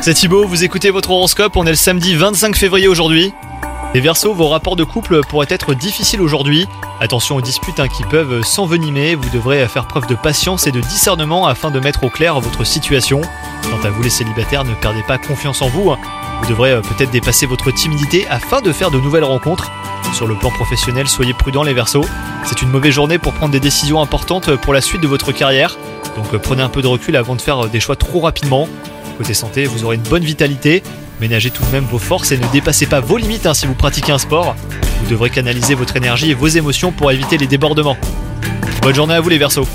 C'est Thibaut, vous écoutez votre horoscope, on est le samedi 25 février aujourd'hui. Les Verseaux, vos rapports de couple pourraient être difficiles aujourd'hui. Attention aux disputes hein, qui peuvent s'envenimer, vous devrez faire preuve de patience et de discernement afin de mettre au clair votre situation. Quant à vous les célibataires, ne perdez pas confiance en vous. hein. Vous devrez euh, peut-être dépasser votre timidité afin de faire de nouvelles rencontres. Sur le plan professionnel, soyez prudents les Verseaux. C'est une mauvaise journée pour prendre des décisions importantes pour la suite de votre carrière. Donc euh, prenez un peu de recul avant de faire euh, des choix trop rapidement. Côté santé, vous aurez une bonne vitalité. Ménagez tout de même vos forces et ne dépassez pas vos limites hein, si vous pratiquez un sport. Vous devrez canaliser votre énergie et vos émotions pour éviter les débordements. Bonne journée à vous les Verseaux